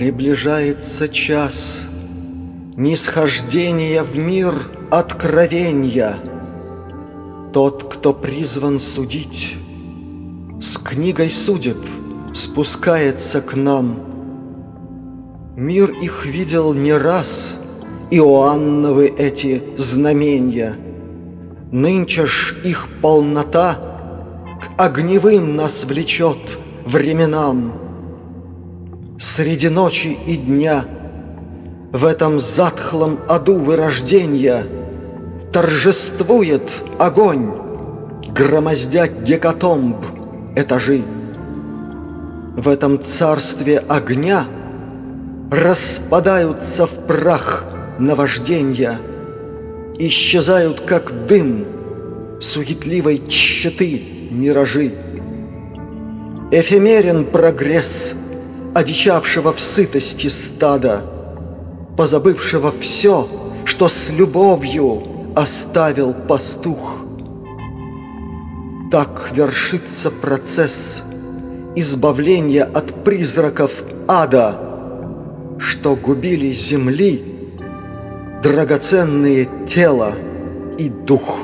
Приближается час Нисхождения в мир откровения. Тот, кто призван судить, С книгой судеб спускается к нам. Мир их видел не раз, Иоанновы эти знамения. Нынче ж их полнота К огневым нас влечет временам. Среди ночи и дня В этом затхлом аду вырождения Торжествует огонь, Громоздя гекатомб этажи. В этом царстве огня Распадаются в прах наважденья, Исчезают, как дым, Суетливой тщеты миражи. Эфемерен прогресс Одичавшего в сытости стада, Позабывшего все, что с любовью Оставил пастух. Так вершится процесс Избавления от призраков ада, Что губили земли Драгоценные тело и дух.